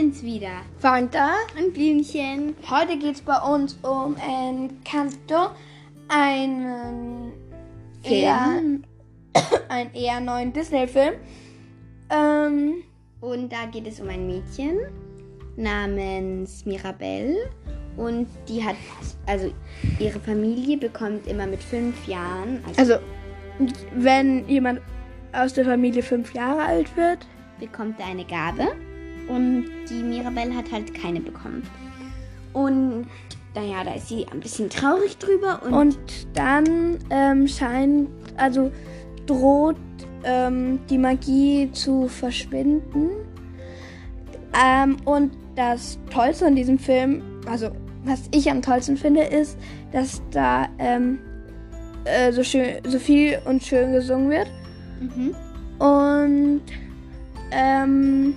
sind's wieder. Fanta. Und Blümchen. Heute geht's bei uns um Encanto, einen eher, einen eher neuen Disney-Film. Ähm, Und da geht es um ein Mädchen namens Mirabelle. Und die hat, also ihre Familie bekommt immer mit fünf Jahren, also, also, wenn jemand aus der Familie fünf Jahre alt wird, bekommt er eine Gabe. Und die Mirabelle hat halt keine bekommen. Und naja, da ist sie ein bisschen traurig drüber. Und, und dann ähm, scheint, also droht ähm, die Magie zu verschwinden. Ähm, und das Tollste an diesem Film, also was ich am tollsten finde, ist, dass da ähm, äh, so, schön, so viel und schön gesungen wird. mhm. Und ähm,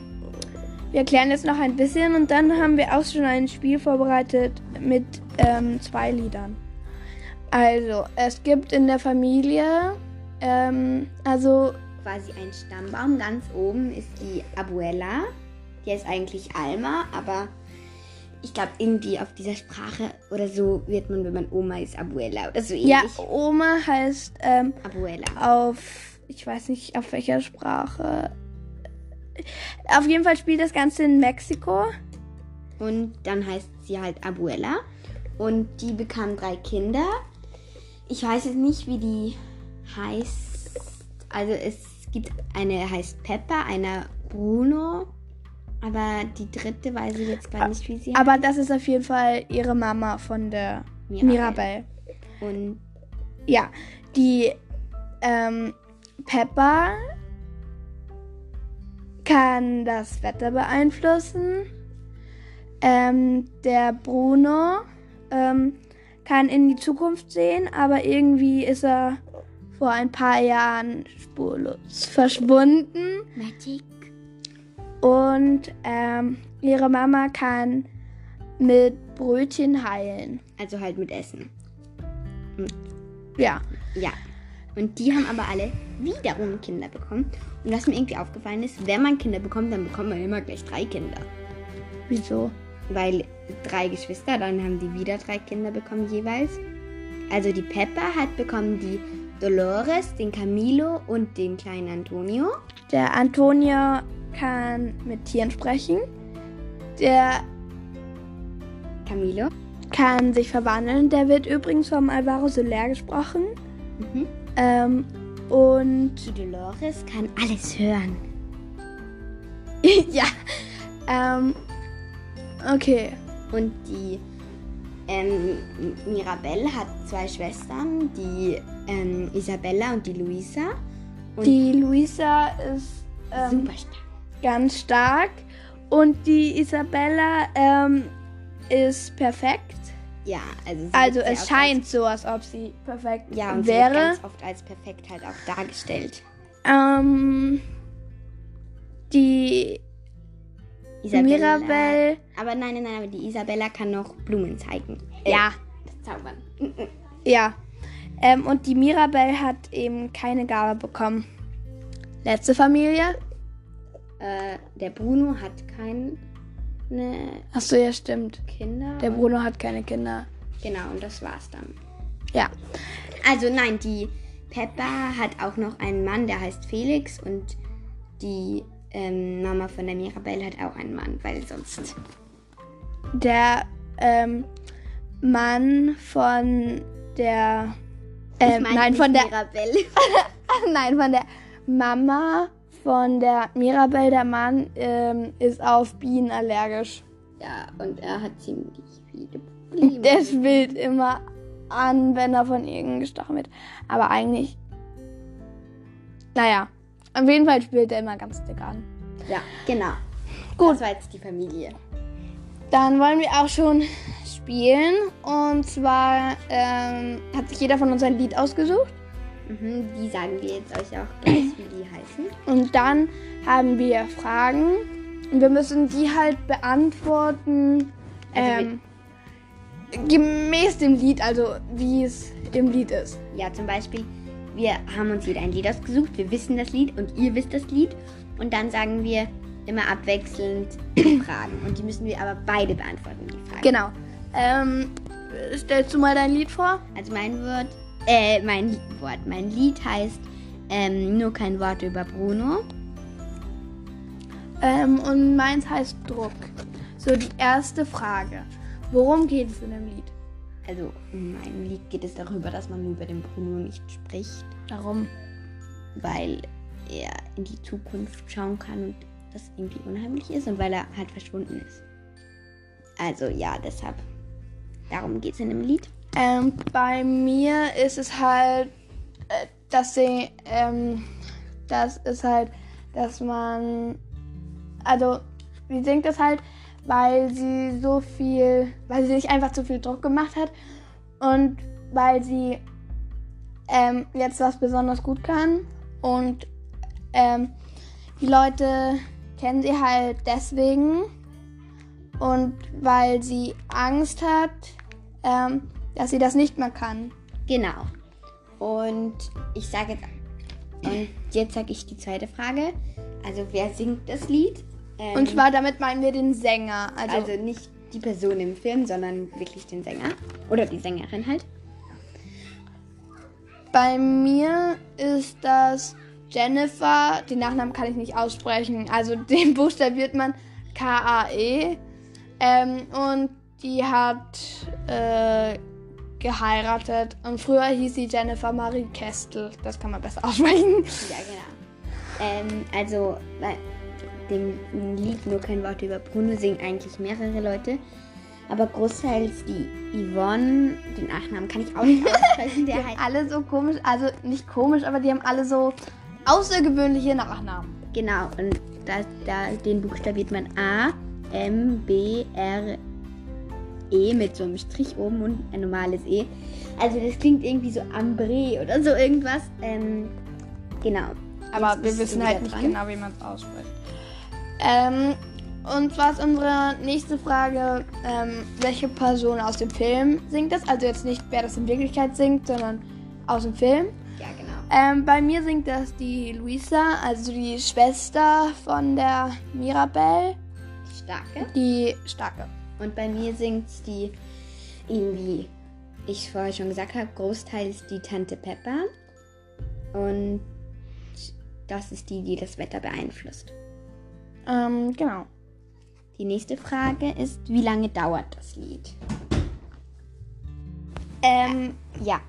wir erklären jetzt noch ein bisschen und dann haben wir auch schon ein Spiel vorbereitet mit ähm, zwei Liedern. Also, es gibt in der Familie, ähm, also, quasi ein Stammbaum. Ganz oben ist die Abuela. Die ist eigentlich Alma, aber ich glaube, irgendwie auf dieser Sprache oder so wird man, wenn man Oma ist, Abuela oder so ähnlich. ja, Oma heißt ähm, Abuela. auf, ich weiß nicht auf welcher Sprache. Auf jeden Fall spielt das Ganze in Mexiko. Und dann heißt sie halt Abuela. Und die bekam drei Kinder. Ich weiß jetzt nicht, wie die heißt. Also es gibt eine heißt Peppa, eine Bruno. Aber die dritte weiß ich jetzt gar nicht, wie sie heißt. Aber das ist auf jeden Fall ihre Mama von der Mirabelle. Mirabelle. Und Ja, die ähm, Peppa kann das Wetter beeinflussen. Ähm, der Bruno ähm, kann in die Zukunft sehen, aber irgendwie ist er vor ein paar Jahren spurlos verschwunden. Magic. Und ähm, ihre Mama kann mit Brötchen heilen. Also halt mit Essen. Ja. Ja. Und die haben aber alle wiederum Kinder bekommen. Und was mir irgendwie aufgefallen ist, wenn man Kinder bekommt, dann bekommt man immer gleich drei Kinder. Wieso? Weil drei Geschwister, dann haben die wieder drei Kinder bekommen jeweils. Also die Peppa hat bekommen die Dolores, den Camilo und den kleinen Antonio. Der Antonio kann mit Tieren sprechen. Der Camilo. kann sich verwandeln. Der wird übrigens vom Alvaro Soler gesprochen. Mhm. Ähm, und Die Dolores kann alles hören. ja. Ähm, okay. Und die ähm, Mirabelle hat zwei Schwestern, die ähm, Isabella und die Luisa. Und Die Luisa ist ähm, super stark. ganz stark. Und die Isabella ähm, ist perfekt. Ja, also Also es scheint so, als ob sie perfekt ja, und wäre. ganz oft als perfekt halt auch dargestellt. Ähm, die Isabella. Mirabelle. Aber nein, nein, nein, aber die Isabella kann noch Blumen zeigen. Ja. Zaubern. Ja. Ähm, und die Mirabelle hat eben keine Gabe bekommen. Letzte Familie. Äh, der Bruno hat keine Achso, ja, stimmt. Kinder. Der Bruno hat keine Kinder. Genau, und das war's dann. Ja. Also nein, die Peppa hat auch noch einen Mann, der heißt Felix und die ähm, Mama von der Mirabelle hat auch einen Mann, weil sonst. Der ähm, Mann von der. Ähm, Ich meine nein, von der. Mirabelle. Nein, von der Mama von der Mirabelle. Der Mann ähm, ist auf Bienen allergisch. ja, und er hat ziemlich viele Probleme. Der schwillt immer an, wenn er von irgendeinem gestochen wird. Aber eigentlich. Naja. Auf jeden Fall spielt er immer ganz dick an. ja, genau. Gut. Das war jetzt die Familie. Dann wollen wir auch schon spielen. Und zwar ähm, hat sich jeder von uns ein Lied ausgesucht. Mhm, die sagen wir jetzt euch auch gleich, wie die heißen. Und dann haben wir Fragen. Und wir müssen die halt beantworten. Also Ähm, gemäß dem Lied, also wie es im Lied ist. Ja, zum Beispiel, wir haben uns jeder ein Lied ausgesucht, wir wissen das Lied und ihr wisst das Lied. Und dann sagen wir, immer abwechselnd Fragen. Und die müssen wir aber beide beantworten, die Fragen. Genau. Ähm, stellst du mal dein Lied vor? Also mein Wort, äh, mein Wort, mein Lied heißt ähm, Nur kein Wort über Bruno. Ähm, und meins heißt Druck. So, die erste Frage. Worum geht es in dem Lied? Also in meinem Lied geht es darüber, dass man über den Bruno nicht spricht, Warum? weil er in die Zukunft schauen kann und das irgendwie unheimlich ist und weil er halt verschwunden ist. Also ja, deshalb. Darum geht es in dem Lied. Ähm, bei mir ist es halt, äh, dass sie, ähm, das ist halt, dass man, also, sie singt es halt, weil sie so viel, weil sie sich einfach zu viel Druck gemacht hat und weil sie ähm, jetzt was besonders gut kann und ähm, die Leute kennen sie halt deswegen und weil sie Angst hat, ähm, dass sie das nicht mehr kann. Genau. Und ich sage jetzt, und jetzt sage ich die zweite Frage. Also wer singt das Lied? Ähm, Und zwar damit meinen wir den Sänger. Also, also nicht die Person im Film, sondern wirklich den Sänger. Oder die Sängerin halt. bei mir ist das Jennifer. Den Nachnamen kann ich nicht aussprechen. Also den buchstabiert man K-A-E. Ähm, und die hat äh, geheiratet. Und früher hieß sie Jennifer Marie Kestel. Das kann man besser aussprechen. Ja, genau. Ähm, also bei dem Lied Nur kein Wort über Bruno singen eigentlich mehrere Leute. Aber großteils die Yvonne, den Nachnamen kann ich auch nicht aussprechen, der Die heißt. alle so komisch, also nicht komisch, aber die haben alle so außergewöhnliche Nachnamen. Genau, und da, da, den buchstabiert man A, M, B, R, E mit so einem Strich oben und ein normales E. Also das klingt irgendwie so Ambre oder so irgendwas. Ähm, genau. Aber Jetzt wir wissen halt nicht dran. genau, wie man es ausspricht. Ähm, und zwar ist unsere nächste Frage, ähm, welche Person aus dem Film singt das? Also jetzt nicht, wer das in Wirklichkeit singt, sondern aus dem Film. Ja, genau. Ähm, bei mir singt das die Luisa, also die Schwester von der Mirabelle, Starke. die Starke. Und bei mir singt die irgendwie, ich vorher schon gesagt habe, großteils die Tante Pepper. Und das ist die, die das Wetter beeinflusst. Ähm, genau. Die nächste Frage ist, wie lange dauert das Lied? Ähm, Ja,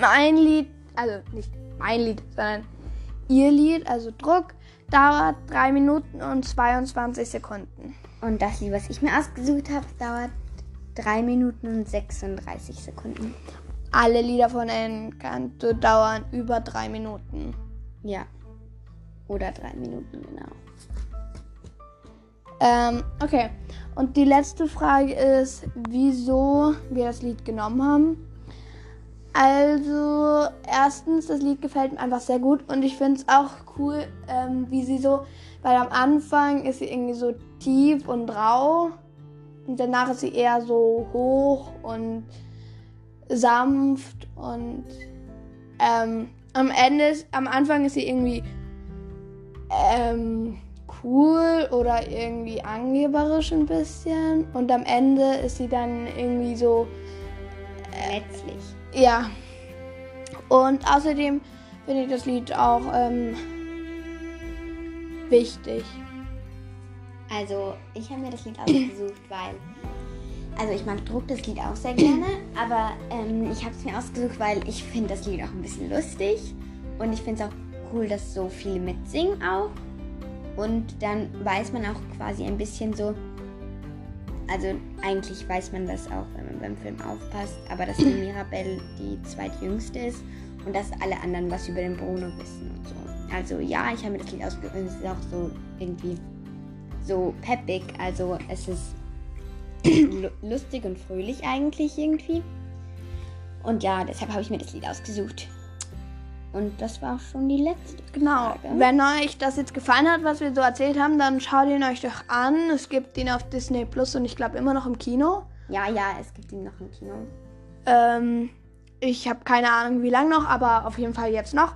mein Lied, also nicht mein Lied, sondern ihr Lied, also Druck, dauert 3 Minuten und 22 Sekunden. und das Lied, was ich mir ausgesucht habe, dauert 3 Minuten und 36 Sekunden. Alle Lieder von Encanto dauern über 3 Minuten. Ja. Oder 3 Minuten, genau. Ähm, okay. Und die letzte Frage ist, wieso wir das Lied genommen haben. Also, erstens, das Lied gefällt mir einfach sehr gut und ich finde es auch cool, ähm, wie sie so, weil am Anfang ist sie irgendwie so tief und rau und danach ist sie eher so hoch und sanft und ähm, am Ende, am Anfang ist sie irgendwie ähm, cool oder irgendwie angeberisch ein bisschen und am Ende ist sie dann irgendwie so Letztlich. Ja. Und außerdem finde ich das Lied auch ähm, wichtig. Also, ich habe mir das Lied ausgesucht, weil. Also, ich mag Druck das Lied auch sehr gerne, aber ähm, ich habe es mir ausgesucht, weil ich finde das Lied auch ein bisschen lustig. Und ich finde es auch cool, dass so viele mitsingen auch. Und dann weiß man auch quasi ein bisschen so. Also, eigentlich weiß man das auch, wenn man beim Film aufpasst, aber dass die Mirabelle die zweitjüngste ist und dass alle anderen was über den Bruno wissen und so. Also, ja, ich habe mir das Lied ausgesucht und es ist auch so irgendwie so peppig. Also es ist lu- lustig und fröhlich eigentlich irgendwie. Und ja, deshalb habe ich mir das Lied ausgesucht. Und das war auch schon die letzte. Genau. Frage. Wenn euch das jetzt gefallen hat, was wir so erzählt haben, dann schaut ihn euch doch an. Es gibt ihn auf Disney Plus und ich glaube immer noch im Kino. Ja, ja, es gibt ihn noch im Kino. Ähm, ich habe keine Ahnung, wie lange noch, aber auf jeden Fall jetzt noch.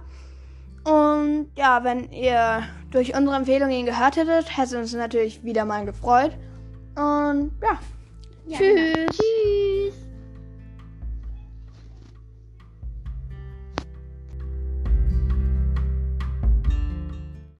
Und ja, wenn ihr durch unsere Empfehlung ihn gehört hättet, hätte uns natürlich wieder mal gefreut. Und ja,